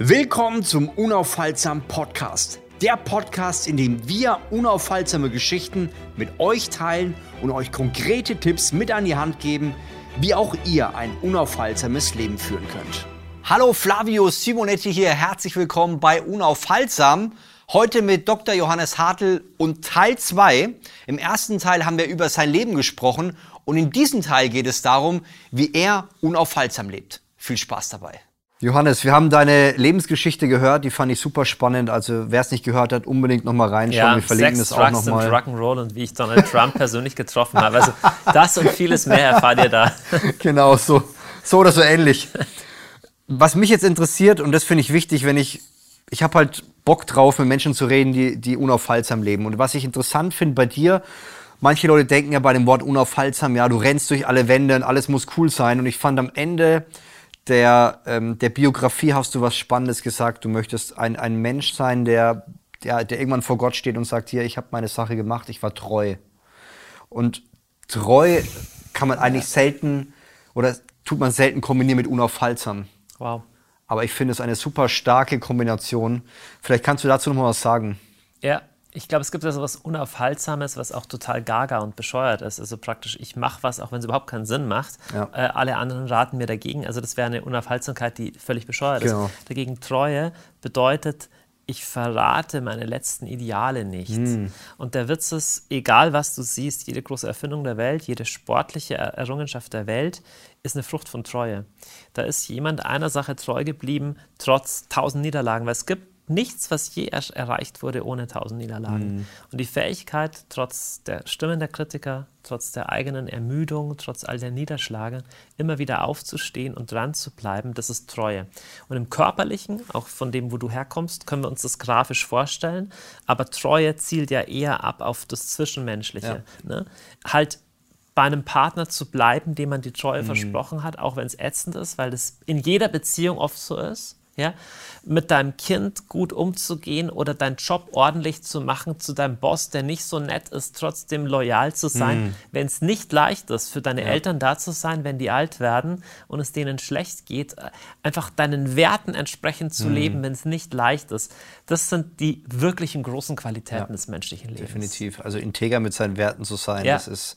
Willkommen zum Unaufhaltsam Podcast. Der Podcast, in dem wir unaufhaltsame Geschichten mit euch teilen und euch konkrete Tipps mit an die Hand geben, wie auch ihr ein unaufhaltsames Leben führen könnt. Hallo Flavio Simonetti hier, herzlich willkommen bei Unaufhaltsam. Heute mit Dr. Johannes Hartl und Teil 2. Im ersten Teil haben wir über sein Leben gesprochen und in diesem Teil geht es darum, wie er unaufhaltsam lebt. Viel Spaß dabei. Johannes, wir haben deine Lebensgeschichte gehört, die fand ich super spannend. Also wer es nicht gehört hat, unbedingt nochmal reinschauen. Ja, wir verlinken Sex, das auch nochmal. Rock'n'Roll und wie ich Donald Trump persönlich getroffen habe. Also das und vieles mehr erfahrt ihr da. Genau, so, so oder so ähnlich. Was mich jetzt interessiert, und das finde ich wichtig, wenn ich, ich habe halt Bock drauf, mit Menschen zu reden, die, die unaufhaltsam leben. Und was ich interessant finde bei dir, manche Leute denken ja bei dem Wort unaufhaltsam, ja, du rennst durch alle Wände und alles muss cool sein. Und ich fand am Ende der, ähm, der Biografie hast du was Spannendes gesagt. Du möchtest ein, ein Mensch sein, der, der, der irgendwann vor Gott steht und sagt, hier, ich habe meine Sache gemacht, ich war treu. Und treu kann man eigentlich selten oder tut man selten kombinieren mit unaufhaltsam. Wow. Aber ich finde es eine super starke Kombination. Vielleicht kannst du dazu noch mal was sagen. Ja, ich glaube, es gibt ja so was Unaufhaltsames, was auch total gaga und bescheuert ist. Also praktisch, ich mache was, auch wenn es überhaupt keinen Sinn macht. Ja. Äh, alle anderen raten mir dagegen. Also das wäre eine Unaufhaltsamkeit, die völlig bescheuert Genau. ist. Dagegen Treue bedeutet, ich verrate meine letzten Ideale nicht. Hm. Und der Witz ist, egal was du siehst, jede große Erfindung der Welt, jede sportliche Er- Errungenschaft der Welt ist eine Frucht von Treue. Da ist jemand einer Sache treu geblieben, trotz tausend Niederlagen, weil es gibt nichts, was je er erreicht wurde ohne tausend Niederlagen. Und die Fähigkeit, trotz der Stimmen der Kritiker, trotz der eigenen Ermüdung, trotz all der Niederschläge, immer wieder aufzustehen und dran zu bleiben, das ist Treue. Und im Körperlichen, auch von dem, wo du herkommst, können wir uns das grafisch vorstellen, aber Treue zielt ja eher ab auf das Zwischenmenschliche. Ne? Halt bei einem Partner zu bleiben, dem man die Treue versprochen hat, auch wenn es ätzend ist, weil das in jeder Beziehung oft so ist. Ja? Mit deinem Kind gut umzugehen oder deinen Job ordentlich zu machen, zu deinem Boss, der nicht so nett ist, trotzdem loyal zu sein, wenn es nicht leicht ist, für deine Eltern da zu sein, wenn die alt werden und es denen schlecht geht, einfach deinen Werten entsprechend zu leben, wenn es nicht leicht ist. Das sind die wirklichen großen Qualitäten des menschlichen Lebens. Definitiv. Also integer mit seinen Werten zu sein, Ja. das ist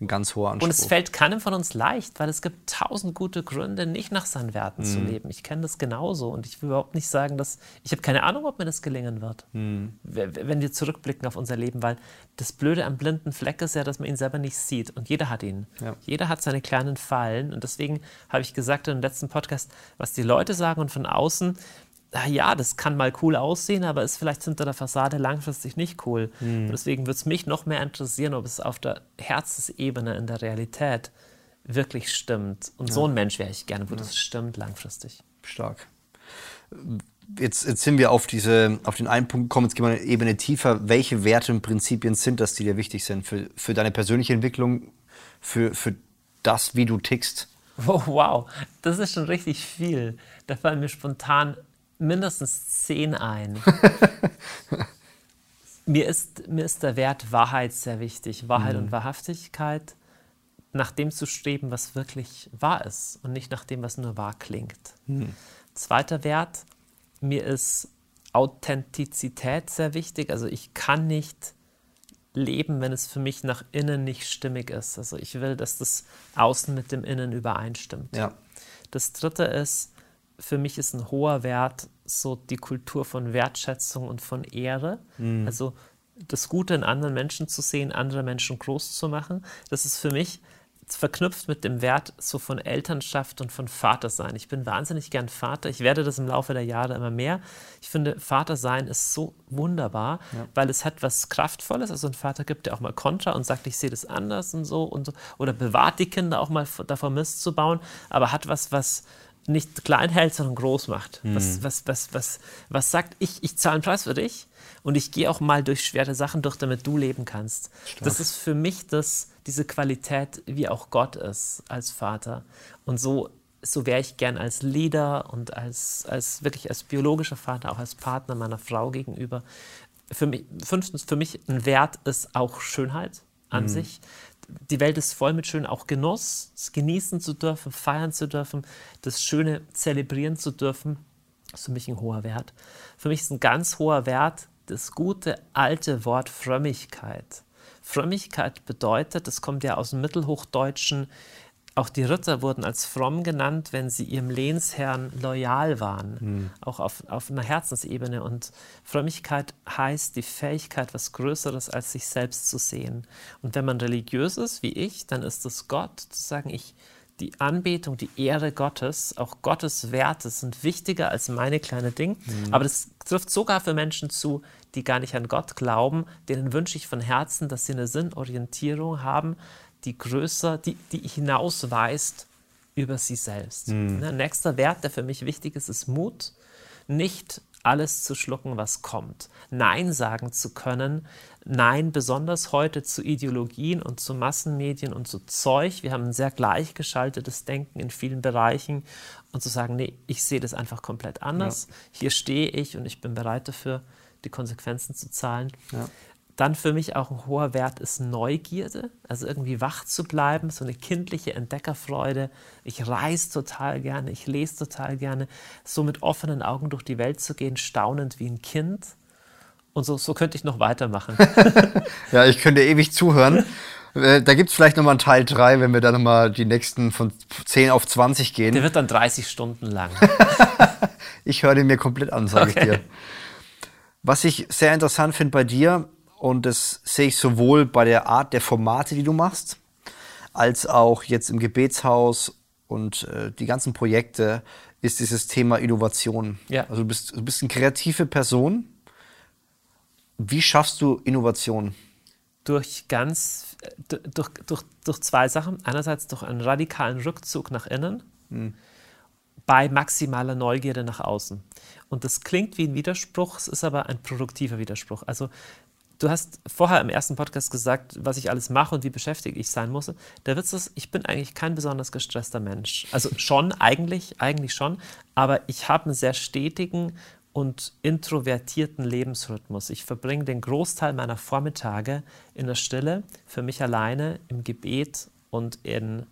ein ganz hoher Anspruch. Und es fällt keinem von uns leicht, weil es gibt tausend gute Gründe, nicht nach seinen Werten zu leben. Ich kenne das genauso und ich will überhaupt nicht sagen, dass ich habe keine Ahnung, ob mir das gelingen wird, w- wenn wir zurückblicken auf unser Leben, weil das Blöde am blinden Fleck ist ja, dass man ihn selber nicht sieht und jeder hat ihn. Ja. Jeder hat seine kleinen Fallen und deswegen habe ich gesagt in dem letzten Podcast, was die Leute sagen und von außen, ja, das kann mal cool aussehen, aber ist vielleicht hinter der Fassade langfristig nicht cool. Und deswegen würde es mich noch mehr interessieren, ob es auf der Herzensebene in der Realität wirklich stimmt. Und so ein Mensch wäre ich gerne, wo das stimmt langfristig. Stark. Jetzt, jetzt sind wir auf, diese, auf den einen Punkt gekommen, jetzt gehen wir eine Ebene tiefer. Welche Werte und Prinzipien sind das, die dir wichtig sind für, für deine persönliche Entwicklung, für, für das, wie du tickst? Oh, wow, das ist schon richtig viel. Da fallen mir spontan mindestens zehn ein. mir, ist, mir ist der Wert Wahrheit sehr wichtig. Wahrheit und Wahrhaftigkeit, nach dem zu streben, was wirklich wahr ist und nicht nach dem, was nur wahr klingt. Zweiter Wert, mir ist Authentizität sehr wichtig. Also ich kann nicht leben, wenn es für mich nach innen nicht stimmig ist. Also ich will, dass das Außen mit dem Innen übereinstimmt. Ja. Das dritte ist, für mich ist ein hoher Wert so die Kultur von Wertschätzung und von Ehre. Also das Gute in anderen Menschen zu sehen, andere Menschen groß zu machen. Das ist für mich verknüpft mit dem Wert so von Elternschaft und von Vatersein. Ich bin wahnsinnig gern Vater. Ich werde das im Laufe der Jahre immer mehr. Ich finde, Vatersein ist so wunderbar, weil es hat was Kraftvolles. Also ein Vater gibt ja auch mal Kontra und sagt, ich sehe das anders und so und so. Oder bewahrt die Kinder auch mal davor Mist zu bauen, aber hat was, was nicht klein hält, sondern groß macht. Was, was, was, was, was sagt, ich, ich zahle einen Preis für dich und ich gehe auch mal durch schwere Sachen durch, damit du leben kannst. Das ist für mich das, diese Qualität, wie auch Gott ist als Vater. Und so, so wäre ich gern als Leader und als, als wirklich als biologischer Vater, auch als Partner meiner Frau gegenüber. Für mich, fünftens, für mich ein Wert ist auch Schönheit an sich. Die Welt ist voll mit schön, auch Genuss, es genießen zu dürfen, feiern zu dürfen, das Schöne zelebrieren zu dürfen. Ist für mich ein hoher Wert. Für mich ist ein ganz hoher Wert das gute alte Wort Frömmigkeit. Frömmigkeit bedeutet, das kommt ja aus dem Mittelhochdeutschen, auch die Ritter wurden als fromm genannt, wenn sie ihrem Lehnsherrn loyal waren, mhm. auch auf, auf einer Herzensebene. Und Frömmigkeit heißt die Fähigkeit, was Größeres als sich selbst zu sehen. Und wenn man religiös ist, wie ich, dann ist es Gott, zu sagen, ich, die Anbetung, die Ehre Gottes, auch Gottes Werte sind wichtiger als meine kleine Ding. Mhm. Aber das trifft sogar für Menschen zu, die gar nicht an Gott glauben. Denen wünsche ich von Herzen, dass sie eine Sinnorientierung haben, die größer, die, die hinausweist über sie selbst. Mhm. Ne, nächster Wert, der für mich wichtig ist, ist Mut. Nicht alles zu schlucken, was kommt. Nein sagen zu können. Nein, besonders heute zu Ideologien und zu Massenmedien und zu Zeug. Wir haben ein sehr gleichgeschaltetes Denken in vielen Bereichen und zu sagen, nee, ich sehe das einfach komplett anders. Ja. Hier stehe ich und ich bin bereit dafür, die Konsequenzen zu zahlen. Ja. Dann für mich auch ein hoher Wert ist Neugierde, also irgendwie wach zu bleiben, so eine kindliche Entdeckerfreude. Ich reise total gerne, ich lese total gerne, so mit offenen Augen durch die Welt zu gehen, staunend wie ein Kind. Und so, so könnte ich noch weitermachen. ja, ich könnte ewig zuhören. Äh, da gibt es vielleicht nochmal einen Teil 3, wenn wir dann nochmal die nächsten von 10 auf 20 gehen. Der wird dann 30 Stunden lang. ich höre den mir komplett an, sage okay. ich dir. Was ich sehr interessant finde bei dir, und das sehe ich sowohl bei der Art der Formate, die du machst, als auch jetzt im Gebetshaus und äh, die ganzen Projekte, ist dieses Thema Innovation. Ja. Also du bist, du bist eine kreative Person. Wie schaffst du Innovation? Durch ganz, durch, durch, durch zwei Sachen. Einerseits durch einen radikalen Rückzug nach innen, hm. bei maximaler Neugierde nach außen. Und das klingt wie ein Widerspruch, es ist aber ein produktiver Widerspruch. Also Du hast vorher im ersten Podcast gesagt, was ich alles mache und wie beschäftigt ich sein muss. Der Witz ist, ich bin eigentlich kein besonders gestresster Mensch. Also schon, eigentlich, eigentlich schon. Aber ich habe einen sehr stetigen und introvertierten Lebensrhythmus. Ich verbringe den Großteil meiner Vormittage in der Stille, für mich alleine, im Gebet und in,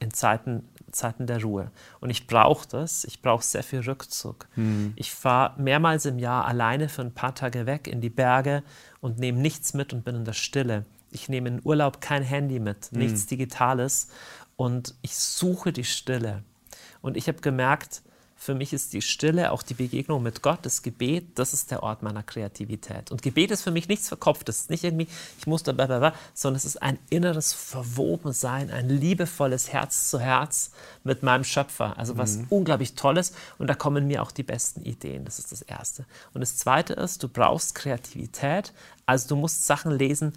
in Zeiten Zeiten der Ruhe. Und ich brauche das. Ich brauche sehr viel Rückzug. Mhm. Ich fahre mehrmals im Jahr alleine für ein paar Tage weg in die Berge und nehme nichts mit und bin in der Stille. Ich nehme in Urlaub kein Handy mit, mhm. nichts Digitales. Und ich suche die Stille. Und ich habe gemerkt, für mich ist die Stille, auch die Begegnung mit Gott, das Gebet, das ist der Ort meiner Kreativität. Und Gebet ist für mich nichts Verkopftes, ist nicht irgendwie, ich muss da, blablabla, sondern es ist ein inneres Verwobensein, ein liebevolles Herz zu Herz mit meinem Schöpfer. Also was mhm. unglaublich Tolles. Und da kommen mir auch die besten Ideen. Das ist das Erste. Und das Zweite ist, du brauchst Kreativität. Also du musst Sachen lesen,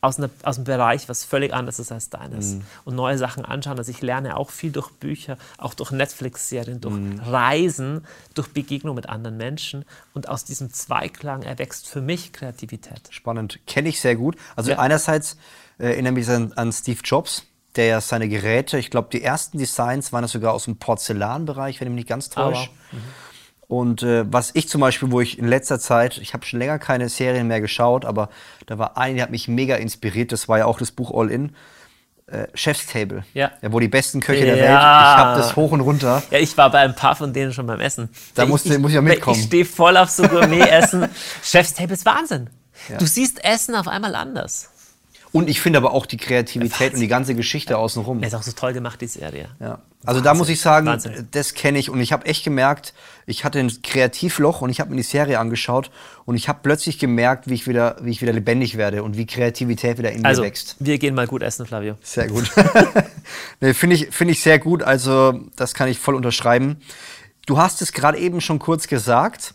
aus, einer, aus einem Bereich, was völlig anders ist als deines. Mhm. Und neue Sachen anschauen. Also ich lerne auch viel durch Bücher, auch durch Netflix-Serien, durch mhm. Reisen, durch Begegnung mit anderen Menschen. Und aus diesem Zweiklang erwächst für mich Kreativität. Spannend. Kenne ich sehr gut. Also ja. einerseits äh, erinnere mich an, an Steve Jobs, der ja seine Geräte, ich glaube, die ersten Designs waren das sogar aus dem Porzellanbereich, wenn ich mich nicht ganz täusche. Oh, wow. mhm. Und äh, was ich zum Beispiel, wo ich in letzter Zeit, ich habe schon länger keine Serien mehr geschaut, aber da war eine, die hat mich mega inspiriert. Das war ja auch das Buch All In. Äh, Chef's Table. Ja. Wo die besten Köche ja. der Welt. Ich habe das hoch und runter. Ja, ich war bei ein paar von denen schon beim Essen. Da musste, ich, muss ich ja mitkommen. Ich stehe voll auf so Gourmet-Essen. Chef's Table ist Wahnsinn. Ja. Du siehst Essen auf einmal anders. Und ich finde aber auch die Kreativität und die ganze Geschichte außenrum. Er ist auch so toll gemacht, die Serie. Ja. Also Wahnsinn. da muss ich sagen, Wahnsinn. das kenne ich und ich habe echt gemerkt, ich hatte ein Kreativloch und ich habe mir die Serie angeschaut und ich habe plötzlich gemerkt, wie ich wieder, wie ich wieder lebendig werde und wie Kreativität wieder in also, mir wächst. Wir gehen mal gut essen, Flavio. Sehr gut. nee, finde ich, find ich sehr gut. Also das kann ich voll unterschreiben. Du hast es gerade eben schon kurz gesagt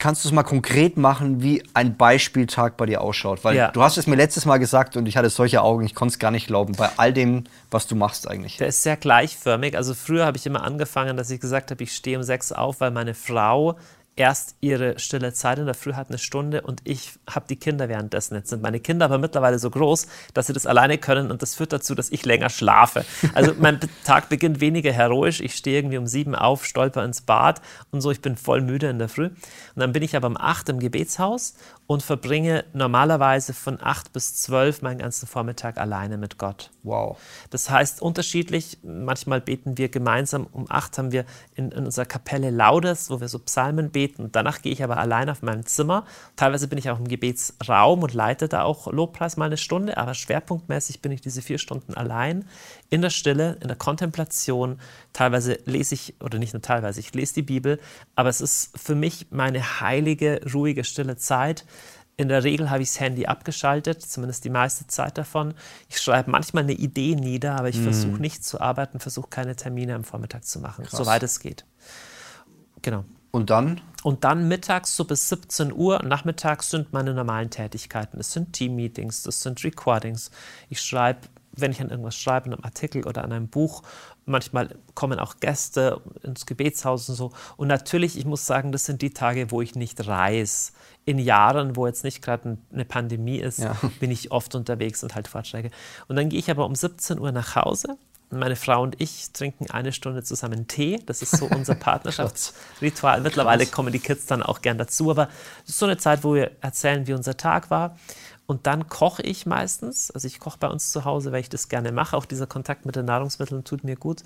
kannst du es mal konkret machen, wie ein Beispieltag bei dir ausschaut? Weil ja. du hast es mir letztes Mal gesagt und ich hatte solche Augen, ich konnte es gar nicht glauben, bei all dem, was du machst eigentlich. Der ist sehr gleichförmig. Also früher habe ich immer angefangen, dass ich gesagt habe, ich stehe um sechs auf, weil meine Frau erst ihre stille Zeit in der Früh hat, eine Stunde, und ich habe die Kinder währenddessen. Jetzt sind meine Kinder aber mittlerweile so groß, dass sie das alleine können und das führt dazu, dass ich länger schlafe. Also mein Tag beginnt weniger heroisch. Ich stehe irgendwie um sieben auf, stolper ins Bad und so. Ich bin voll müde in der Früh. Und dann bin ich aber um acht im Gebetshaus und verbringe normalerweise von acht bis zwölf meinen ganzen Vormittag alleine mit Gott. Wow. Das heißt unterschiedlich. Manchmal beten wir gemeinsam. Um acht haben wir in, in unserer Kapelle Laudes, wo wir so Psalmen beten. Und danach gehe ich aber allein auf meinem Zimmer. Teilweise bin ich auch im Gebetsraum und leite da auch Lobpreis mal eine Stunde. Aber schwerpunktmäßig bin ich diese vier Stunden allein in der Stille, in der Kontemplation. Teilweise lese ich, oder nicht nur teilweise, ich lese die Bibel. Aber es ist für mich meine heilige, ruhige, stille Zeit in der Regel habe ich das Handy abgeschaltet, zumindest die meiste Zeit davon. Ich schreibe manchmal eine Idee nieder, aber ich mm. versuche nicht zu arbeiten, versuche keine Termine am Vormittag zu machen, Krass. soweit es geht. Genau. Und dann? Und dann mittags so bis 17 Uhr, nachmittags sind meine normalen Tätigkeiten. Das sind Team-Meetings, das sind Recordings. Ich schreibe, wenn ich an irgendwas schreibe, an einem Artikel oder an einem Buch. Manchmal kommen auch Gäste ins Gebetshaus und so. Und natürlich, ich muss sagen, das sind die Tage, wo ich nicht reise in Jahren, wo jetzt nicht gerade eine Pandemie ist, ja. bin ich oft unterwegs und halt Vorträge. Und dann gehe ich aber um 17 Uhr nach Hause. Meine Frau und ich trinken eine Stunde zusammen Tee. Das ist so unser Partnerschaftsritual. Mittlerweile kommen die Kids dann auch gern dazu. Aber es ist so eine Zeit, wo wir erzählen, wie unser Tag war. Und dann koche ich meistens. Also ich koche bei uns zu Hause, weil ich das gerne mache. Auch dieser Kontakt mit den Nahrungsmitteln tut mir gut.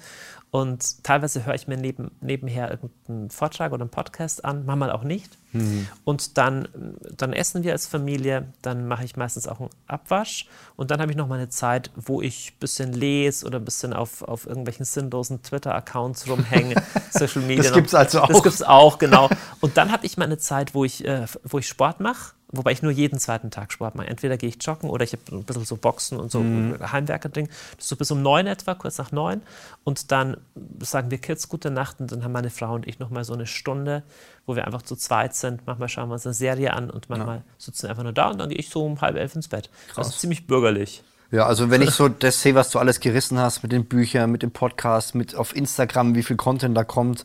Und teilweise höre ich mir neben, nebenher irgendeinen Vortrag oder einen Podcast an, manchmal auch nicht. Mhm. Und dann, dann essen wir als Familie. Dann mache ich meistens auch einen Abwasch. Und dann habe ich noch mal eine Zeit, wo ich ein bisschen lese oder ein bisschen auf, auf irgendwelchen sinnlosen Twitter-Accounts rumhänge. Social Media. Das gibt es also auch. Das gibt es auch, genau. Und dann habe ich mal eine Zeit, wo ich, äh, wo ich Sport mache wobei ich nur jeden zweiten Tag Sport mache. Entweder gehe ich joggen oder ich habe ein bisschen so Boxen und so mhm. Heimwerker-Ding. Das ist so bis um neun etwa, kurz nach neun. Und dann sagen wir Kids gute Nacht und dann haben meine Frau und ich nochmal so eine Stunde, wo wir einfach zu zweit sind. Manchmal schauen wir uns eine Serie an und manchmal ja. sitzen wir einfach nur da und dann gehe ich so um halb elf ins Bett. Krass. Also ziemlich bürgerlich. Ja, also wenn ich so das sehe, was du alles gerissen hast mit den Büchern, mit dem Podcast, mit auf Instagram, wie viel Content da kommt,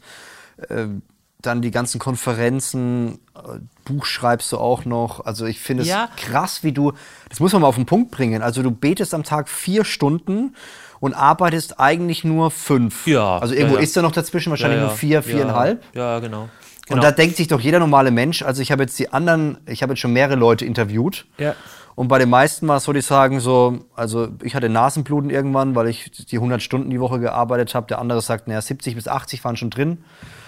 äh, dann die ganzen Konferenzen, äh, Buch schreibst du auch noch. Also ich finde es ja. krass, wie du, das muss man mal auf den Punkt bringen. Also du betest am Tag vier Stunden und arbeitest eigentlich nur fünf. Ja. Also irgendwo ja, ja. ist da noch dazwischen wahrscheinlich nur vier, viereinhalb. Ja, genau. Genau. Und da denkt sich doch jeder normale Mensch, also ich habe jetzt die anderen, ich habe jetzt schon mehrere Leute interviewt. Ja. Und bei den meisten war es so, die sagen so, also ich hatte Nasenbluten irgendwann, weil ich die 100 Stunden die Woche gearbeitet habe. Der andere sagt, naja, 70 bis 80 waren schon drin.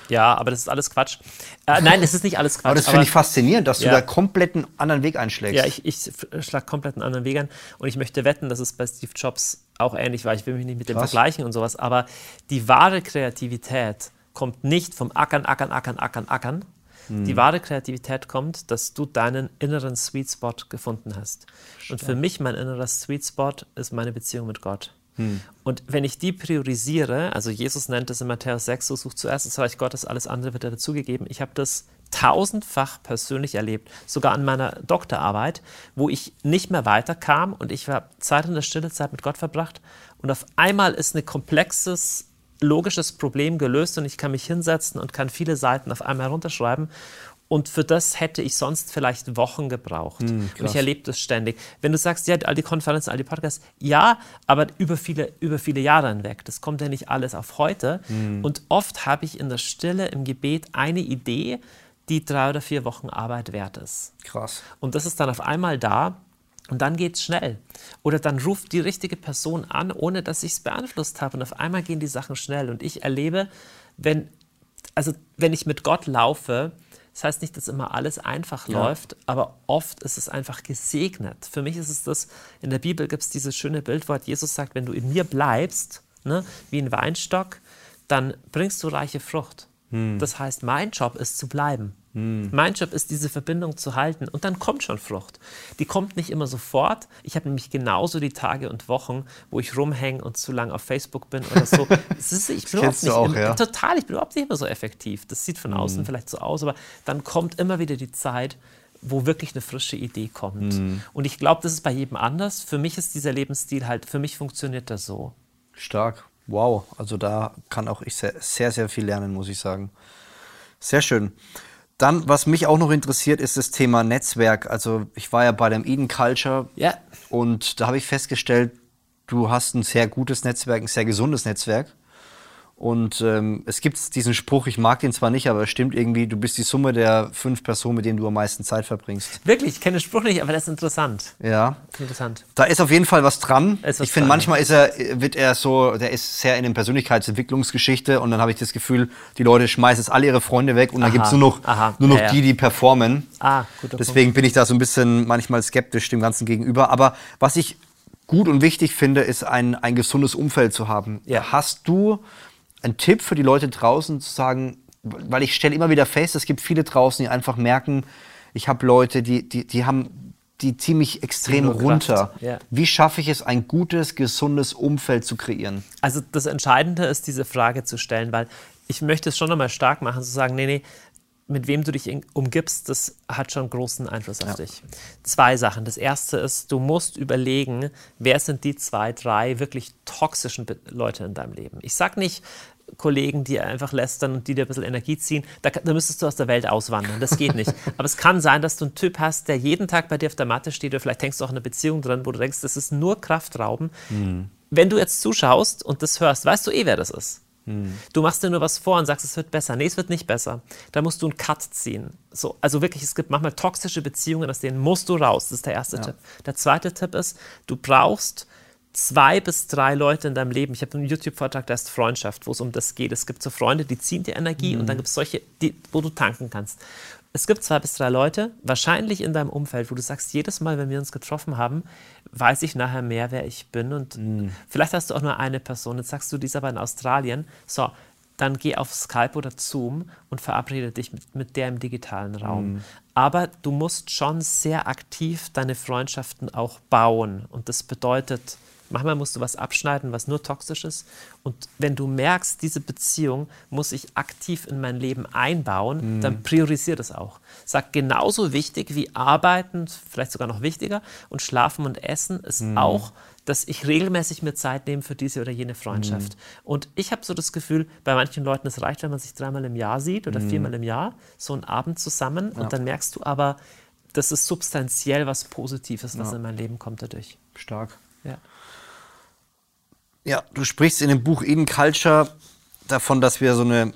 Ja, aber das ist alles Quatsch. Äh, nein, das ist nicht alles Quatsch. aber das finde ich faszinierend, dass ja. du da komplett einen anderen Weg einschlägst. Ja, ich, ich schlage komplett einen anderen Weg ein. Und ich möchte wetten, dass es bei Steve Jobs auch ähnlich war. Ich will mich nicht mit dem Krass. vergleichen und sowas. Aber die wahre Kreativität kommt nicht vom Ackern, Ackern, Ackern, Ackern, Ackern. Hm. Die wahre Kreativität kommt, dass du deinen inneren Sweet Spot gefunden hast. Stark. Und für mich, mein innerer Sweet Spot ist meine Beziehung mit Gott. Hm. Und wenn ich die priorisiere, also Jesus nennt es in Matthäus 6, so sucht zuerst das Reich Gottes, alles andere wird dir dazugegeben. Ich habe das tausendfach persönlich erlebt, sogar an meiner Doktorarbeit, wo ich nicht mehr weiterkam und ich habe Zeit in der Stille Zeit mit Gott verbracht und auf einmal ist ein komplexes logisches Problem gelöst und ich kann mich hinsetzen und kann viele Seiten auf einmal herunterschreiben und für das hätte ich sonst vielleicht Wochen gebraucht. Mm, und ich erlebe das ständig. Wenn du sagst, ja, all die Konferenzen, all die Podcasts, ja, aber über viele, über viele Jahre hinweg. Das kommt ja nicht alles auf heute. Mm. Und oft habe ich in der Stille, im Gebet eine Idee, die drei oder vier Wochen Arbeit wert ist. Krass. Und das ist dann auf einmal da. Und dann geht es schnell. Oder dann ruft die richtige Person an, ohne dass ich es beeinflusst habe. Und auf einmal gehen die Sachen schnell. Und ich erlebe, wenn, also wenn ich mit Gott laufe, das heißt nicht, dass immer alles einfach ja. läuft, aber oft ist es einfach gesegnet. Für mich ist es das, in der Bibel gibt es dieses schöne Bildwort, Jesus sagt, wenn du in mir bleibst, ne, wie ein Weinstock, dann bringst du reiche Frucht. Hm. Das heißt, mein Job ist zu bleiben. Hm. Mein Job ist, diese Verbindung zu halten. Und dann kommt schon Frucht. Die kommt nicht immer sofort. Ich habe nämlich genauso die Tage und Wochen, wo ich rumhänge und zu lange auf Facebook bin oder so. ist, ich bin überhaupt nicht auch, immer, ja. total, ich bin überhaupt nicht immer so effektiv. Das sieht von außen hm. vielleicht so aus, aber dann kommt immer wieder die Zeit, wo wirklich eine frische Idee kommt. Hm. Und ich glaube, das ist bei jedem anders. Für mich ist dieser Lebensstil halt, für mich funktioniert das so. Stark. Wow. Also da kann auch ich sehr, sehr, sehr viel lernen, muss ich sagen. Sehr schön. Dann, was mich auch noch interessiert, ist das Thema Netzwerk. Also ich war ja bei dem Eden Culture Ja. und da habe ich festgestellt, du hast ein sehr gutes Netzwerk, ein sehr gesundes Netzwerk. Und ähm, es gibt diesen Spruch, ich mag den zwar nicht, aber es stimmt irgendwie, du bist die Summe der fünf Personen, mit denen du am meisten Zeit verbringst. Wirklich, ich kenne den Spruch nicht, aber das ist interessant. Ja. Interessant. Da ist auf jeden Fall was dran. Was ich finde, manchmal ist er, wird er so, der ist sehr in den Persönlichkeitsentwicklungsgeschichte und dann habe ich das Gefühl, die Leute schmeißen jetzt alle ihre Freunde weg und dann gibt es nur noch, aha, nur noch ja, ja. die, die performen. Ah, guter Deswegen bin ich da so ein bisschen manchmal skeptisch dem Ganzen gegenüber. Aber was ich gut und wichtig finde, ist ein, ein gesundes Umfeld zu haben. Ja. Hast du einen Tipp für die Leute draußen zu sagen, weil ich stelle immer wieder fest, es gibt viele draußen, die einfach merken, ich habe Leute, die, die, die haben die ziemlich extrem runter. ja. Wie schaffe ich es, ein gutes, gesundes Umfeld zu kreieren? Also das Entscheidende ist, diese Frage zu stellen, weil ich möchte es schon nochmal stark machen, zu sagen, nee, nee, mit wem du dich umgibst, das hat schon großen Einfluss auf Ja. dich. Zwei Sachen. Das erste ist, du musst überlegen, wer sind die zwei, drei wirklich toxischen Leute in deinem Leben. Ich sag nicht Kollegen, die einfach lästern und die dir ein bisschen Energie ziehen, da, da müsstest du aus der Welt auswandern. Das geht nicht. Aber es kann sein, dass du einen Typ hast, der jeden Tag bei dir auf der Matte steht oder vielleicht hängst du auch in einer Beziehung drin, wo du denkst, das ist nur Kraftrauben. Wenn du jetzt zuschaust und das hörst, weißt du eh, wer das ist. Du machst dir nur was vor und sagst, es wird besser. Nee, es wird nicht besser. Da musst du einen Cut ziehen. So, also wirklich, es gibt manchmal toxische Beziehungen, aus denen musst du raus. Das ist der erste Tipp. Der zweite Tipp ist, du brauchst zwei bis drei Leute in deinem Leben. Ich habe einen YouTube-Vortrag, der heißt Freundschaft, wo es um das geht. Es gibt so Freunde, die ziehen dir Energie und dann gibt es solche, die, wo du tanken kannst. Es gibt zwei bis drei Leute, wahrscheinlich in deinem Umfeld, wo du sagst, jedes Mal, wenn wir uns getroffen haben, weiß ich nachher mehr, wer ich bin. Und vielleicht hast du auch nur eine Person. Jetzt sagst du, die ist aber in Australien. So, dann geh auf Skype oder Zoom und verabrede dich mit, mit der im digitalen Raum. Aber du musst schon sehr aktiv deine Freundschaften auch bauen. Und das bedeutet, manchmal musst du was abschneiden, was nur toxisch ist. Und wenn du merkst, diese Beziehung muss ich aktiv in mein Leben einbauen, dann priorisier das auch. Sag genauso wichtig wie Arbeiten, vielleicht sogar noch wichtiger, und Schlafen und Essen ist auch dass ich regelmäßig mir Zeit nehme für diese oder jene Freundschaft. Und ich habe so das Gefühl, bei manchen Leuten, es reicht, wenn man sich dreimal im Jahr sieht oder viermal im Jahr, so einen Abend zusammen. Und dann merkst du aber, das ist substanziell was Positives, was in mein Leben kommt dadurch. Stark. Ja. Ja, du sprichst in dem Buch Eden Culture davon, dass wir so eine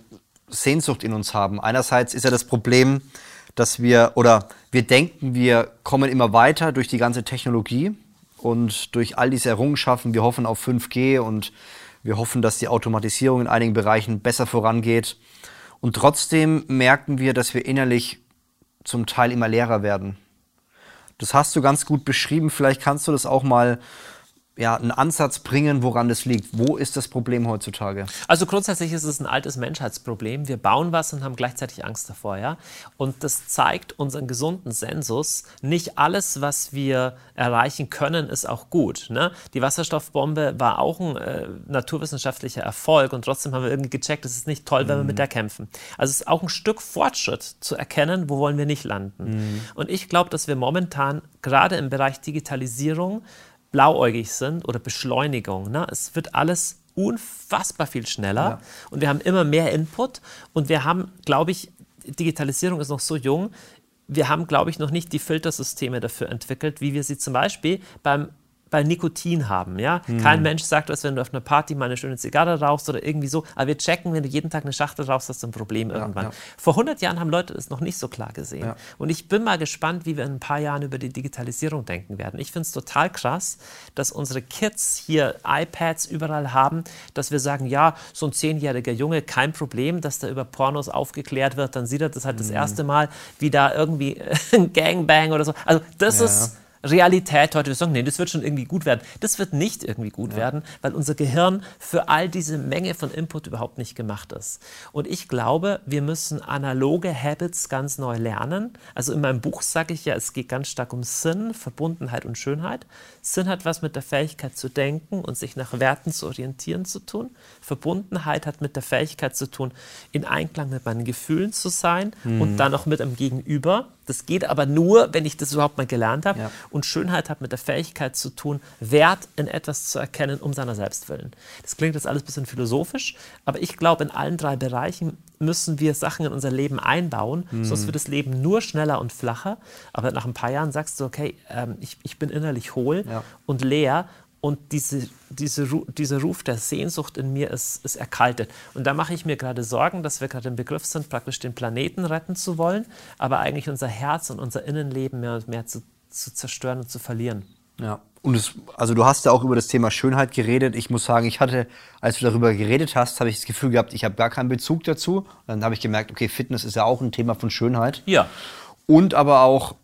Sehnsucht in uns haben. Einerseits ist ja das Problem, dass wir oder wir denken, wir kommen immer weiter durch die ganze Technologie und durch all diese Errungenschaften. Wir hoffen auf 5G und wir hoffen, dass die Automatisierung in einigen Bereichen besser vorangeht. Und trotzdem merken wir, dass wir innerlich zum Teil immer leerer werden. Das hast du ganz gut beschrieben. Vielleicht kannst du das auch mal ja, einen Ansatz bringen, woran das liegt. Wo ist das Problem heutzutage? Also grundsätzlich ist es ein altes Menschheitsproblem. Wir bauen was und haben gleichzeitig Angst davor, ja. Und das zeigt unseren gesunden Sensus. Nicht alles, was wir erreichen können, ist auch gut. Ne? Die Wasserstoffbombe war auch ein äh, naturwissenschaftlicher Erfolg und trotzdem haben wir irgendwie gecheckt, es ist nicht toll, wenn wir mit der kämpfen. Also es ist auch ein Stück Fortschritt zu erkennen, wo wollen wir nicht landen. Und ich glaube, dass wir momentan gerade im Bereich Digitalisierung blauäugig sind oder Beschleunigung. Ne? Es wird alles unfassbar viel schneller und wir haben immer mehr Input und wir haben, glaube ich, Digitalisierung ist noch so jung, wir haben, glaube ich, noch nicht die Filtersysteme dafür entwickelt, wie wir sie zum Beispiel beim bei Nikotin haben, ja. Kein Mensch sagt, dass wenn du auf einer Party mal eine schöne Zigarre rauchst oder irgendwie so, aber wir checken, wenn du jeden Tag eine Schachtel rauchst, hast du ein Problem irgendwann. ja. Vor 100 Jahren haben Leute das noch nicht so klar gesehen. Ja. Und ich bin mal gespannt, wie wir in ein paar Jahren über die Digitalisierung denken werden. Ich finde es total krass, dass unsere Kids hier iPads überall haben, dass wir sagen, ja, so ein zehnjähriger Junge, kein Problem, dass da über Pornos aufgeklärt wird, dann sieht er das halt Mhm. das erste Mal, wie da irgendwie ein Gangbang oder so. Also das ist Realität heute. Wir sagen, nee, das wird schon irgendwie gut werden. Das wird nicht irgendwie gut werden, weil unser Gehirn für all diese Menge von Input überhaupt nicht gemacht ist. Und ich glaube, wir müssen analoge Habits ganz neu lernen. Also in meinem Buch sage ich ja, es geht ganz stark um Sinn, Verbundenheit und Schönheit. Sinn hat was mit der Fähigkeit zu denken und sich nach Werten zu orientieren zu tun. Verbundenheit hat mit der Fähigkeit zu tun, in Einklang mit meinen Gefühlen zu sein und dann auch mit einem Gegenüber. Das geht aber nur, wenn ich das überhaupt mal gelernt habe. Ja. Und Schönheit hat mit der Fähigkeit zu tun, Wert in etwas zu erkennen, um seiner selbst willen. Das klingt jetzt alles ein bisschen philosophisch, aber ich glaube, in allen drei Bereichen müssen wir Sachen in unser Leben einbauen, Mhm. sonst wird das Leben nur schneller und flacher. Aber nach ein paar Jahren sagst du, okay, ähm, ich, ich bin innerlich hohl Ja. und leer und diese, diese, dieser Ruf der Sehnsucht in mir ist, ist erkaltet. Und da mache ich mir gerade Sorgen, dass wir gerade im Begriff sind, praktisch den Planeten retten zu wollen, aber eigentlich unser Herz und unser Innenleben mehr und mehr zu, zu zerstören und zu verlieren. Ja. Und es, also du hast ja auch über das Thema Schönheit geredet. Ich muss sagen, ich hatte, als du darüber geredet hast, habe ich das Gefühl gehabt, ich habe gar keinen Bezug dazu. Und dann habe ich gemerkt, okay, Fitness ist ja auch ein Thema von Schönheit. Ja. Und aber auch,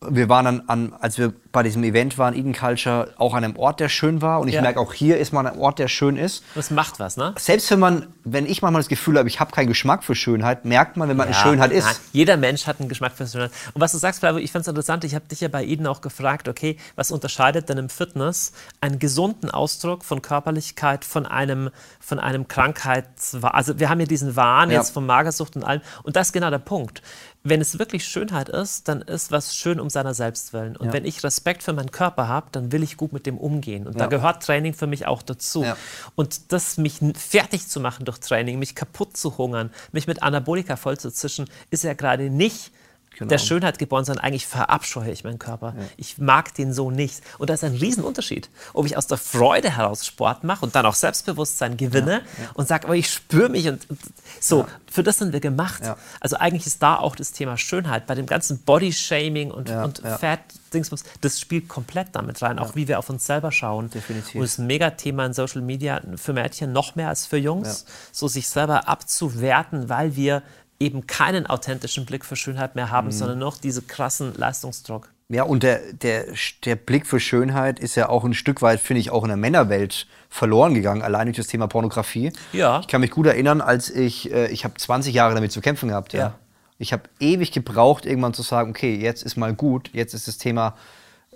wir waren dann an, als wir bei diesem Event waren, Eden Culture, auch an einem Ort, der schön war. Und ich Ja. merke, auch hier ist man an einem Ort, der schön ist. Das macht was, ne? Selbst wenn man, wenn ich manchmal das Gefühl habe, ich habe keinen Geschmack für Schönheit, merkt man, wenn man in Ja, Schönheit ist. nein, jeder Mensch hat einen Geschmack für Schönheit. Und was du sagst, Flavio, ich fand es interessant, ich habe dich ja bei Eden auch gefragt, okay, was unterscheidet denn im Fitness einen gesunden Ausdruck von Körperlichkeit von einem, von einem Krankheitswahn? Also wir haben ja diesen Wahn Ja. jetzt von Magersucht und allem. Und das ist genau der Punkt. Wenn es wirklich Schönheit ist, dann ist was schön um seiner selbst willen. Und wenn ich Respekt für meinen Körper habe, dann will ich gut mit dem umgehen. Und da Ja. gehört Training für mich auch dazu. Ja. Und das, mich fertig zu machen durch Training, mich kaputt zu hungern, mich mit Anabolika voll zu zischen, ist ja gerade nicht Genau. der Schönheit geboren, sondern eigentlich verabscheue ich meinen Körper. Ich mag den so nicht. Und da ist ein Riesenunterschied, ob ich aus der Freude heraus Sport mache und dann auch Selbstbewusstsein gewinne und sage, aber ich spüre mich und, und so, für das sind wir gemacht. Ja. Also eigentlich ist da auch das Thema Schönheit. Bei dem ganzen Body-Shaming und, Ja, und ja. Fat-Dingsbums, das spielt komplett damit rein, auch wie wir auf uns selber schauen. Definitiv. Und es ist ein Megathema in Social Media für Mädchen noch mehr als für Jungs, so sich selber abzuwerten, weil wir eben keinen authentischen Blick für Schönheit mehr Mhm. haben, sondern noch diesen krassen Leistungsdruck. Ja, und der, der, der Blick für Schönheit ist ja auch ein Stück weit, finde ich, auch in der Männerwelt verloren gegangen, allein durch das Thema Pornografie. Ja. Ich kann mich gut erinnern, als ich, äh, ich habe 20 Jahre damit zu kämpfen gehabt. Ja. Ja. Ich habe ewig gebraucht, irgendwann zu sagen, okay, jetzt ist mal gut, jetzt ist das Thema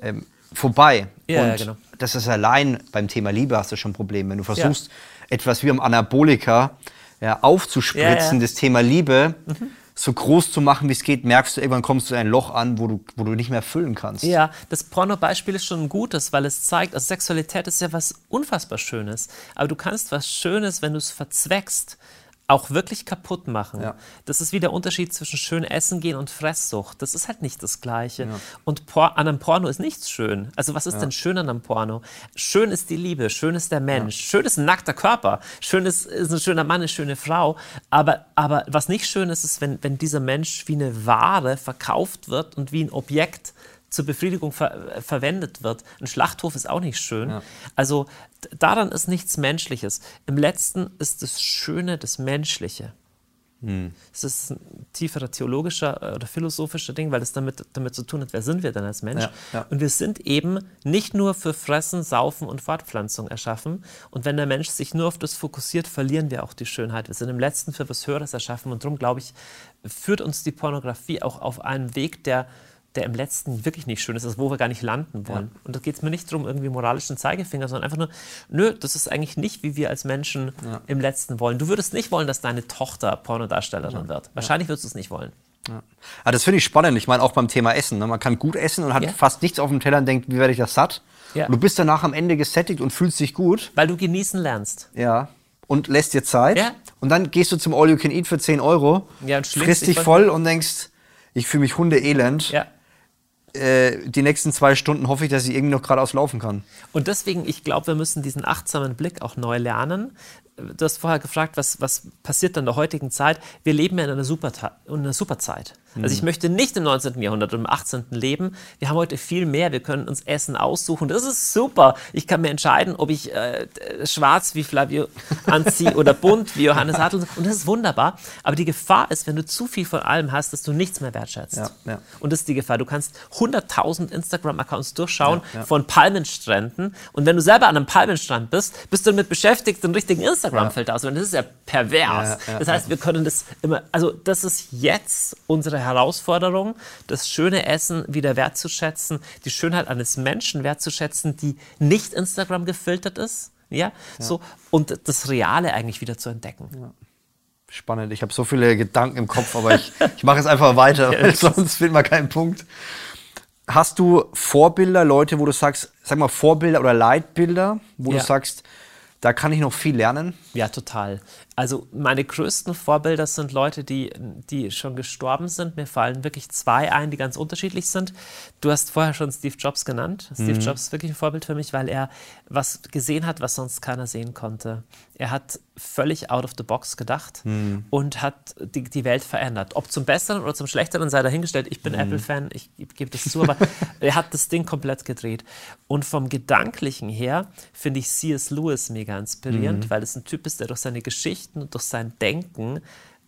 ähm, vorbei. Ja, und ja, genau. das ist allein beim Thema Liebe hast du schon ein Problem. Wenn du versuchst, etwas wie am Anabolika ja, aufzuspritzen, Ja. Mhm. das Thema Liebe, so groß zu machen, wie es geht, merkst du, irgendwann kommst du in ein Loch an, wo du, wo du nicht mehr füllen kannst. Ja, das Porno-Beispiel ist schon ein gutes, weil es zeigt, also Sexualität ist ja was unfassbar Schönes. Aber du kannst was Schönes, wenn du es verzweckst, auch wirklich kaputt machen. Ja. Das ist wie der Unterschied zwischen schön essen gehen und Fresssucht. Das ist halt nicht das Gleiche. Und Por an einem Porno ist nichts schön. Also was ist denn schön an einem Porno? Schön ist die Liebe, schön ist der Mensch, schön ist ein nackter Körper, schön ist, ist ein schöner Mann, eine schöne Frau. Aber, aber was nicht schön ist, ist, wenn, wenn dieser Mensch wie eine Ware verkauft wird und wie ein Objekt zur Befriedigung ver äh, verwendet wird. Ein Schlachthof ist auch nicht schön. Also d- daran ist nichts Menschliches. Im letzten ist das Schöne das Menschliche. Es ist ein tieferer theologischer äh, oder philosophischer Ding, weil es damit, damit zu tun hat, wer sind wir denn als Mensch? Ja, ja. Und wir sind eben nicht nur für Fressen, Saufen und Fortpflanzung erschaffen. Und wenn der Mensch sich nur auf das fokussiert, verlieren wir auch die Schönheit. Wir sind im letzten für was Höheres erschaffen. Und darum, glaube ich, führt uns die Pornografie auch auf einen Weg, der, der im letzten wirklich nicht schön ist, also wo wir gar nicht landen wollen. Und da geht es mir nicht darum, irgendwie moralischen Zeigefinger, sondern einfach nur, nö, das ist eigentlich nicht, wie wir als Menschen im letzten wollen. Du würdest nicht wollen, dass deine Tochter Pornodarstellerin wird. Wahrscheinlich würdest du es nicht wollen. Ah, das finde ich spannend. Ich meine, auch beim Thema Essen. Ne? Man kann gut essen und hat Ja. fast nichts auf dem Teller und denkt, wie werde ich das satt? Ja. Du bist danach am Ende gesättigt und fühlst dich gut. Weil du genießen lernst. Ja. Und lässt dir Zeit. Ja. Und dann gehst du zum All You Can Eat für 10 Euro, Ja, und frisst dich voll und denkst, ich fühle mich hundeelend. Ja. Äh, die nächsten zwei Stunden hoffe ich, dass ich irgendwie noch geradeaus laufen kann. Und deswegen, ich glaube, wir müssen diesen achtsamen Blick auch neu lernen. Du hast vorher gefragt, was, was passiert in der heutigen Zeit? Wir leben ja in einer, Superta in einer Superzeit. Also ich möchte nicht im 19. Jahrhundert oder im 18. leben. Wir haben heute viel mehr. Wir können uns Essen aussuchen. Das ist super. Ich kann mir entscheiden, ob ich äh, schwarz wie Flavio anziehe oder bunt wie Johannes Hartl. Und das ist wunderbar. Aber die Gefahr ist, wenn du zu viel von allem hast, dass du nichts mehr wertschätzt. Ja, ja. Und das ist die Gefahr. Du kannst 100.000 Instagram-Accounts durchschauen Ja, von Palmenstränden. Und wenn du selber an einem Palmenstrand bist, bist du damit beschäftigt, den richtigen Instagram-Filter auszuwählen. Das ist ja pervers. Ja, ja, das heißt, wir können das immer, also das ist jetzt unsere Herausforderung, das schöne Essen wieder wertzuschätzen, die Schönheit eines Menschen wertzuschätzen, die nicht Instagram gefiltert ist. Ja, so. Und das Reale eigentlich wieder zu entdecken. Spannend. Ich habe so viele Gedanken im Kopf, aber ich, ich mache es einfach weiter, weil sonst findet man keinen Punkt. Hast du Vorbilder, Leute, wo du sagst, sag mal Vorbilder oder Leitbilder, wo Ja. du sagst, da kann ich noch viel lernen? Ja, total. Also meine größten Vorbilder sind Leute, die, die schon gestorben sind. Mir fallen wirklich zwei ein, die ganz unterschiedlich sind. Du hast vorher schon Steve Jobs genannt. Steve Jobs ist wirklich ein Vorbild für mich, weil er was gesehen hat, was sonst keiner sehen konnte. Er hat völlig out of the box gedacht und hat die, die Welt verändert. Ob zum Besseren oder zum Schlechteren sei dahingestellt. Ich bin Apple-Fan, ich gebe das zu, aber er hat das Ding komplett gedreht. Und vom Gedanklichen her finde ich C.S. Lewis mega inspirierend, weil es ein Typ ist, der durch seine Geschichten und durch sein Denken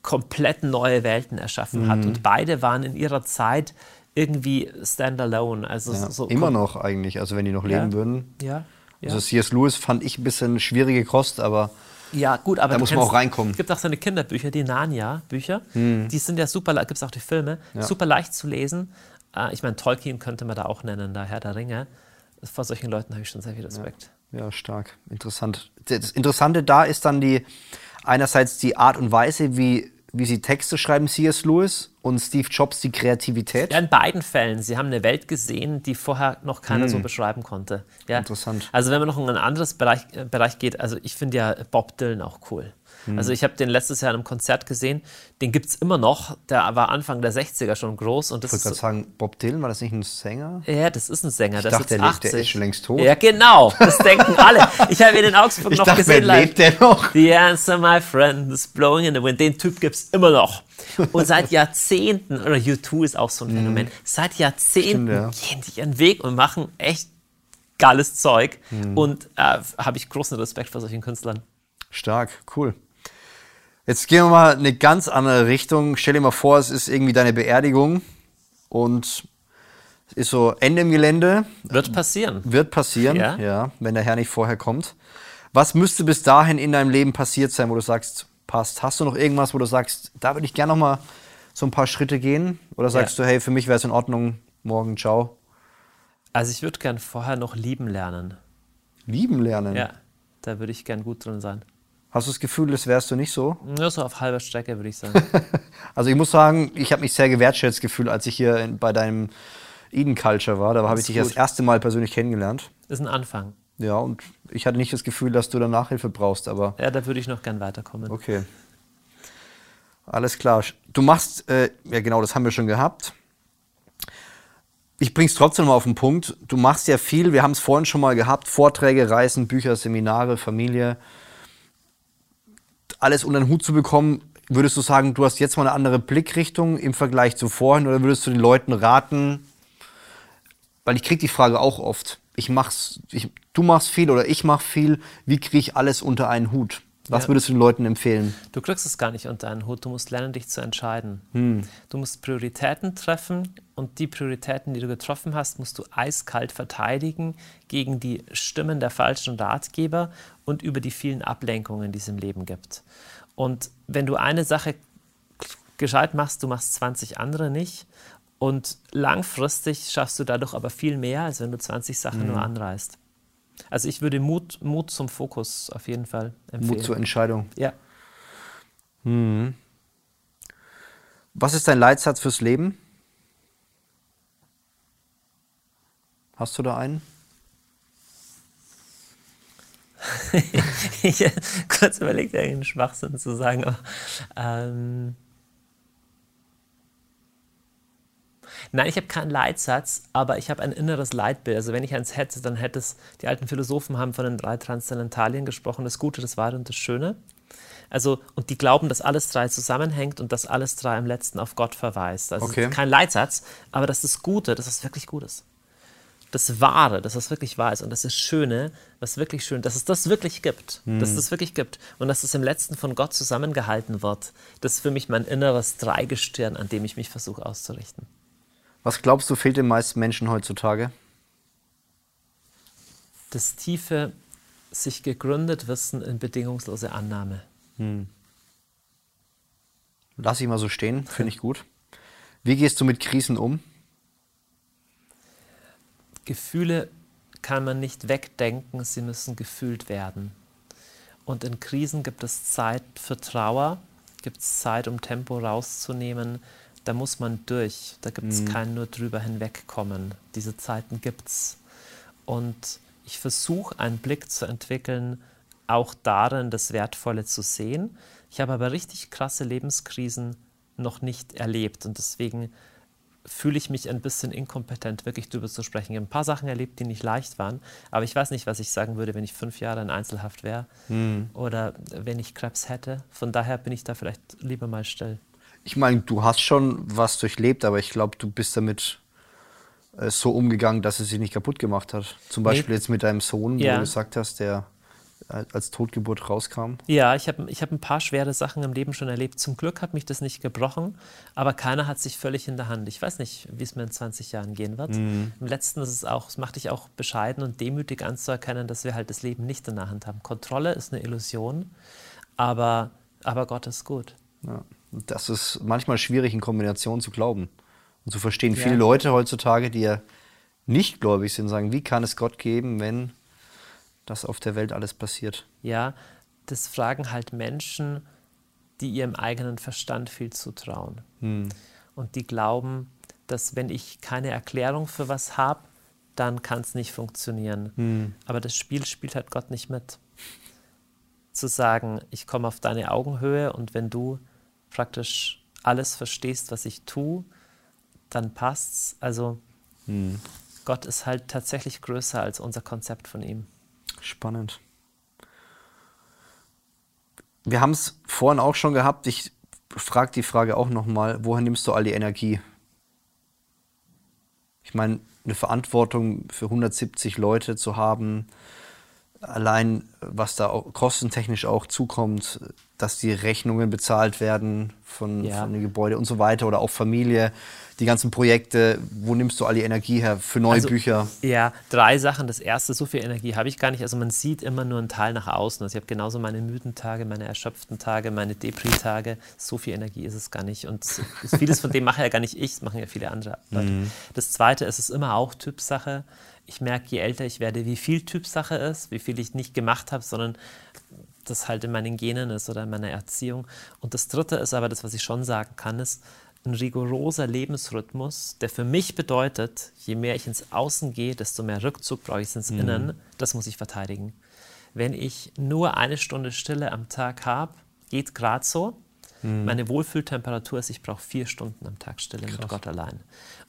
komplett neue Welten erschaffen hat. Und beide waren in ihrer Zeit irgendwie standalone. Also Ja, so immer noch eigentlich, also wenn die noch leben Ja. würden. Ja, ja. Also C.S. Lewis fand ich ein bisschen schwierige Kost, aber Ja, gut, aber Da muss man kennst- auch reinkommen. Es gibt auch seine Kinderbücher, die Narnia-Bücher. Die sind ja super, gibt es auch die Filme, Ja. super leicht zu lesen. Äh, ich meine, Tolkien könnte man da auch nennen, der Herr der Ringe. Vor solchen Leuten habe ich schon sehr viel Respekt. ja, stark, interessant. Das Interessante da ist dann die, einerseits die Art und Weise, wie, wie sie Texte schreiben, C.S. Lewis und Steve Jobs die Kreativität. Ja, in beiden Fällen. Sie haben eine Welt gesehen, die vorher noch keiner so beschreiben konnte. Ja. Interessant. Also wenn man noch in ein anderes Bereich, äh, Bereich geht, also ich finde ja Bob Dylan auch cool. Also ich habe den letztes Jahr in einem Konzert gesehen, den gibt es immer noch, der war Anfang der 60er schon groß und das Ich wollte gerade sagen, Bob Dylan, war das nicht ein Sänger? Ja, das ist ein Sänger. der dachte, ist der jetzt lebt- der 80. ist schon längst tot. Ja, genau. Das denken alle. Ich habe ihn in Augsburg Ich noch dachte, gesehen. wer lebt der noch? The answer, my friend, is blowing in the wind. Den Typ gibt es immer noch. Und seit Jahrzehnten, oder U2 ist auch so ein Phänomen, seit Jahrzehnten Mhm. Stimmt, ja. gehen die ihren Weg und machen echt geiles Zeug. Mhm. Und äh, habe ich großen Respekt vor solchen Künstlern. Stark, cool. Jetzt gehen wir mal eine ganz andere Richtung. Stell dir mal vor, es ist irgendwie deine Beerdigung und es ist so Ende im Gelände. Wird passieren. Wird passieren, Ja. ja. wenn der Herr nicht vorher kommt. Was müsste bis dahin in deinem Leben passiert sein, wo du sagst, passt? Hast du noch irgendwas, wo du sagst, da würde ich gerne noch mal so ein paar Schritte gehen? Oder sagst Ja. du, hey, für mich wäre es in Ordnung, morgen, ciao? Also ich würde gern vorher noch lieben lernen. Lieben lernen. Ja, da würde ich gern gut drin sein. Hast du das Gefühl, das wärst du nicht so? Nur so auf halber Strecke, würde ich sagen. Also ich muss sagen, ich habe mich sehr gewertschätzt gefühlt, als ich hier in, bei deinem Eden Culture war. Da habe ich dich das gut. erste Mal persönlich kennengelernt. ist ein Anfang. Ja, und ich hatte nicht das Gefühl, dass du da Nachhilfe brauchst, aber Ja, da würde ich noch gern weiterkommen. okay. Alles klar. Du machst, äh, ja genau, das haben wir schon gehabt. Ich bring's trotzdem mal auf den Punkt. Du machst ja viel, wir haben es vorhin schon mal gehabt, Vorträge, Reisen, Bücher, Seminare, Familie. Alles unter den Hut zu bekommen, würdest du sagen, du hast jetzt mal eine andere Blickrichtung im Vergleich zu vorhin oder würdest du den Leuten raten, weil ich krieg die Frage auch oft. Ich mach's, ich, du machst viel oder ich mach viel. Wie kriege ich alles unter einen Hut? Was Ja. würdest du den Leuten empfehlen? Du kriegst es gar nicht unter einen Hut. Du musst lernen, dich zu entscheiden. Hm. Du musst Prioritäten treffen und die Prioritäten, die du getroffen hast, musst du eiskalt verteidigen gegen die Stimmen der falschen Ratgeber und über die vielen Ablenkungen, die es im Leben gibt. Und wenn du eine Sache gescheit machst, du machst 20 andere nicht. Und langfristig schaffst du dadurch aber viel mehr, als wenn du 20 Sachen Hm. nur anreißt. Also ich würde Mut, Mut zum Fokus auf jeden Fall empfehlen. Mut zur Entscheidung. ja. Was ist dein Leitsatz fürs Leben? Hast du da einen? ich kurz überlegt, irgendeinen Schwachsinn zu sagen. Aber, ähm, Nein, ich habe keinen Leitsatz, aber ich habe ein inneres Leitbild. Also wenn ich eins hätte, dann hätte es, die alten Philosophen haben von den drei Transzendentalien gesprochen, das Gute, das Wahre und das Schöne. Also, und die glauben, dass alles drei zusammenhängt und dass alles drei im Letzten auf Gott verweist. Also Okay. kein Leitsatz, aber das ist Gute, das ist wirklich Gutes das Wahre, dass das wirklich wahr ist und das ist Schöne, was wirklich schön, dass es das wirklich gibt, dass es das wirklich gibt und dass es im Letzten von Gott zusammengehalten wird. Das ist für mich mein inneres Dreigestirn, an dem ich mich versuche auszurichten. Was glaubst du, fehlt den meisten Menschen heutzutage? Das tiefe, sich gegründet wissen in bedingungslose Annahme. Lass ich mal so stehen, finde ich gut. Wie gehst du mit Krisen um? Gefühle kann man nicht wegdenken, sie müssen gefühlt werden. Und in Krisen gibt es Zeit für Trauer, gibt es Zeit, um Tempo rauszunehmen. Da muss man durch. Da gibt es mhm. kein nur drüber hinwegkommen. Diese Zeiten gibt es. Und ich versuche einen Blick zu entwickeln, auch darin das Wertvolle zu sehen. Ich habe aber richtig krasse Lebenskrisen noch nicht erlebt und deswegen fühle ich mich ein bisschen inkompetent, wirklich darüber zu sprechen. Ich habe ein paar Sachen erlebt, die nicht leicht waren, aber ich weiß nicht, was ich sagen würde, wenn ich fünf Jahre in Einzelhaft wäre hm. oder wenn ich Krebs hätte. Von daher bin ich da vielleicht lieber mal still. Ich meine, du hast schon was durchlebt, aber ich glaube, du bist damit äh, so umgegangen, dass es sich nicht kaputt gemacht hat. Zum Beispiel nee. jetzt mit deinem Sohn, wo ja. du gesagt hast, der als Totgeburt rauskam? Ja, ich habe ich hab ein paar schwere Sachen im Leben schon erlebt. Zum Glück hat mich das nicht gebrochen, aber keiner hat sich völlig in der Hand. Ich weiß nicht, wie es mir in 20 Jahren gehen wird. Mhm. Im letzten ist es auch, es macht dich auch bescheiden und demütig anzuerkennen, dass wir halt das Leben nicht in der Hand haben. Kontrolle ist eine Illusion, aber, aber Gott ist gut. Ja. Das ist manchmal schwierig in Kombination zu glauben und zu verstehen. Ja. Viele Leute heutzutage, die ja nicht gläubig sind, sagen, wie kann es Gott geben, wenn das auf der Welt alles passiert. Ja, das fragen halt Menschen, die ihrem eigenen Verstand viel zutrauen. Hm. Und die glauben, dass wenn ich keine Erklärung für was habe, dann kann es nicht funktionieren. Hm. Aber das Spiel spielt halt Gott nicht mit. Zu sagen, ich komme auf deine Augenhöhe und wenn du praktisch alles verstehst, was ich tue, dann passt's. Also hm. Gott ist halt tatsächlich größer als unser Konzept von ihm. Spannend. Wir haben es vorhin auch schon gehabt. Ich frage die Frage auch nochmal, woher nimmst du all die Energie? Ich meine, eine Verantwortung für 170 Leute zu haben, allein was da auch kostentechnisch auch zukommt, dass die Rechnungen bezahlt werden von, ja. von den Gebäuden und so weiter oder auch Familie, die ganzen Projekte, wo nimmst du all die Energie her für neue also, Bücher? Ja, drei Sachen. Das erste, so viel Energie habe ich gar nicht. Also man sieht immer nur einen Teil nach außen. Also ich habe genauso meine müden Tage, meine erschöpften Tage, meine Depri-Tage. So viel Energie ist es gar nicht. Und vieles von dem mache ja gar nicht ich, das machen ja viele andere Leute. Mhm. Das zweite, es ist immer auch Typsache. Ich merke, je älter ich werde, wie viel Typsache ist, wie viel ich nicht gemacht habe, sondern das halt in meinen Genen ist oder in meiner Erziehung. Und das dritte ist aber das, was ich schon sagen kann, ist, ein rigoroser Lebensrhythmus, der für mich bedeutet, je mehr ich ins Außen gehe, desto mehr Rückzug brauche ich ins mhm. Innen. Das muss ich verteidigen. Wenn ich nur eine Stunde Stille am Tag habe, geht gerade so. Mhm. Meine Wohlfühltemperatur ist, ich brauche vier Stunden am Tag Stille Krass. mit Gott allein.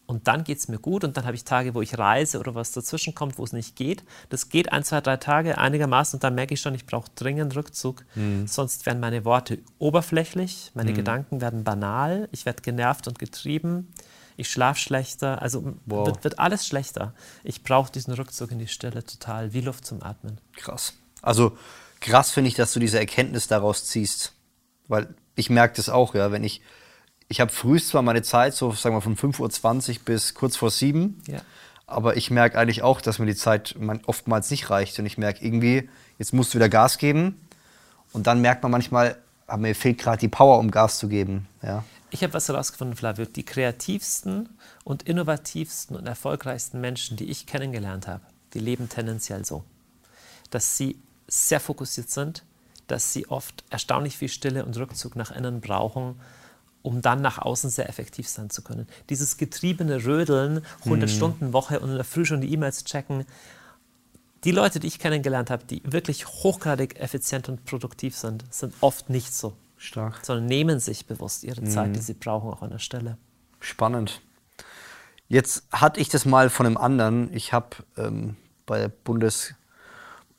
Und dann geht es mir gut und dann habe ich Tage, wo ich reise oder was dazwischen kommt, wo es nicht geht. Das geht ein, zwei, drei Tage einigermaßen und dann merke ich schon, ich brauche dringend Rückzug. Mhm. Sonst werden meine Worte oberflächlich, meine mhm. Gedanken werden banal, ich werde genervt und getrieben, ich schlafe schlechter, also wow. wird, wird alles schlechter. Ich brauche diesen Rückzug in die Stille total, wie Luft zum Atmen. Krass. Also krass finde ich, dass du diese Erkenntnis daraus ziehst. Weil ich merke das auch, ja, wenn ich ich habe frühst zwar meine Zeit, so sagen wir von 5.20 Uhr bis kurz vor 7 ja. aber ich merke eigentlich auch, dass mir die Zeit oftmals nicht reicht. Und ich merke irgendwie, jetzt musst du wieder Gas geben. Und dann merkt man manchmal, aber mir fehlt gerade die Power, um Gas zu geben. Ja. Ich habe was herausgefunden, Flavio. Die kreativsten und innovativsten und erfolgreichsten Menschen, die ich kennengelernt habe, die leben tendenziell so, dass sie sehr fokussiert sind, dass sie oft erstaunlich viel Stille und Rückzug nach innen brauchen, um dann nach außen sehr effektiv sein zu können. Dieses getriebene Rödeln, 100 mhm. Stunden Woche und in der Früh schon die E-Mails checken. Die Leute, die ich kennengelernt habe, die wirklich hochgradig effizient und produktiv sind, sind oft nicht so. Stark. Sondern nehmen sich bewusst ihre mhm. Zeit, die sie brauchen, auch an der Stelle. Spannend. Jetzt hatte ich das mal von einem anderen. Ich habe ähm, bei Bundes,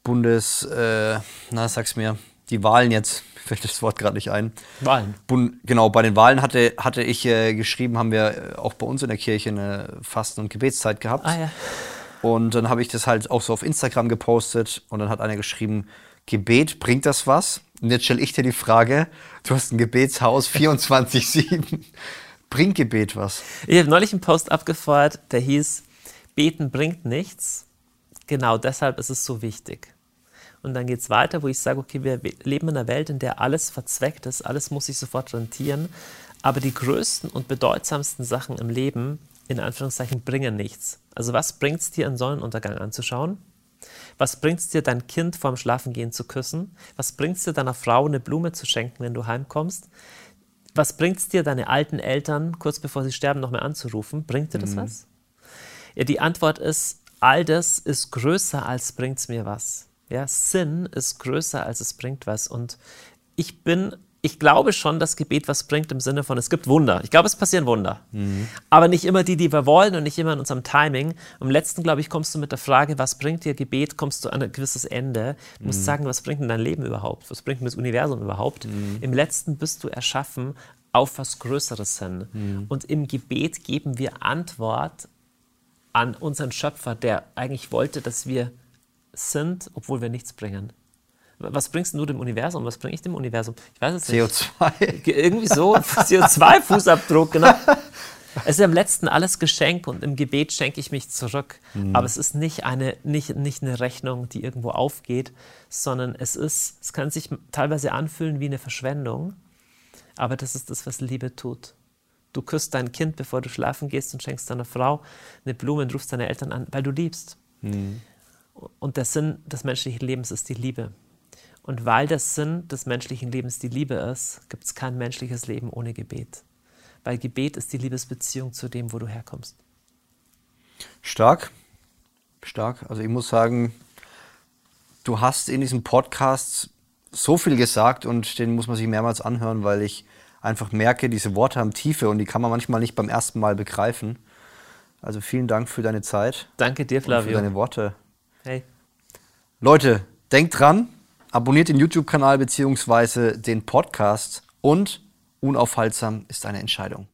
Bundes, äh, na sag's mir, die Wahlen jetzt, fällt das Wort gerade nicht ein. Wahlen. Bund, genau, bei den Wahlen hatte, hatte ich äh, geschrieben, haben wir äh, auch bei uns in der Kirche eine Fasten- und Gebetszeit gehabt. Ah, ja. Und dann habe ich das halt auch so auf Instagram gepostet und dann hat einer geschrieben, Gebet, bringt das was? Und jetzt stelle ich dir die Frage, du hast ein Gebetshaus 24-7. bringt Gebet was? Ich habe neulich einen Post abgefeuert, der hieß, Beten bringt nichts. Genau deshalb ist es so wichtig. Und dann geht es weiter, wo ich sage, okay, wir leben in einer Welt, in der alles verzweckt ist, alles muss sich sofort rentieren. Aber die größten und bedeutsamsten Sachen im Leben, in Anführungszeichen, bringen nichts. Also was bringt es dir, einen Sonnenuntergang anzuschauen? Was bringt es dir, dein Kind vorm Schlafengehen zu küssen? Was bringt es dir, deiner Frau eine Blume zu schenken, wenn du heimkommst? was bringt es dir, deine alten Eltern kurz bevor sie sterben noch mehr anzurufen? Bringt dir das mhm. was? Ja, die Antwort ist, all das ist größer als bringt es mir was. Ja, Sinn ist größer als es bringt was. Und ich bin ich glaube schon, dass Gebet was bringt im Sinne von, es gibt Wunder. Ich glaube, es passieren Wunder. Mhm. Aber nicht immer die, die wir wollen und nicht immer in unserem Timing. Am letzten, glaube ich, kommst du mit der Frage, was bringt dir Gebet, kommst du an ein gewisses Ende. Du mhm. musst sagen, was bringt denn dein Leben überhaupt? Was bringt denn das Universum überhaupt? Mhm. Im letzten bist du erschaffen auf was Größeres hin. Mhm. Und im Gebet geben wir Antwort an unseren Schöpfer, der eigentlich wollte, dass wir sind, obwohl wir nichts bringen. Was bringst du dem Universum? Was bringe ich dem Universum? Ich weiß es nicht. CO2. Irgendwie so, CO2-Fußabdruck, genau. Es ist im letzten alles Geschenk und im Gebet schenke ich mich zurück. Mhm. Aber es ist nicht eine, nicht, nicht eine Rechnung, die irgendwo aufgeht, sondern es ist, es kann sich teilweise anfühlen wie eine Verschwendung, aber das ist das, was Liebe tut. Du küsst dein Kind, bevor du schlafen gehst und schenkst deiner Frau eine Blume und rufst deine Eltern an, weil du liebst. Mhm. Und der Sinn des menschlichen Lebens ist die Liebe. Und weil der Sinn des menschlichen Lebens die Liebe ist, gibt es kein menschliches Leben ohne Gebet. Weil Gebet ist die Liebesbeziehung zu dem, wo du herkommst. Stark, stark. Also ich muss sagen, du hast in diesem Podcast so viel gesagt und den muss man sich mehrmals anhören, weil ich einfach merke, diese Worte haben Tiefe und die kann man manchmal nicht beim ersten Mal begreifen. Also vielen Dank für deine Zeit. Danke dir, Flavio. Und für deine Worte. Hey. Leute, denkt dran, Abonniert den YouTube-Kanal bzw. den Podcast und unaufhaltsam ist eine Entscheidung.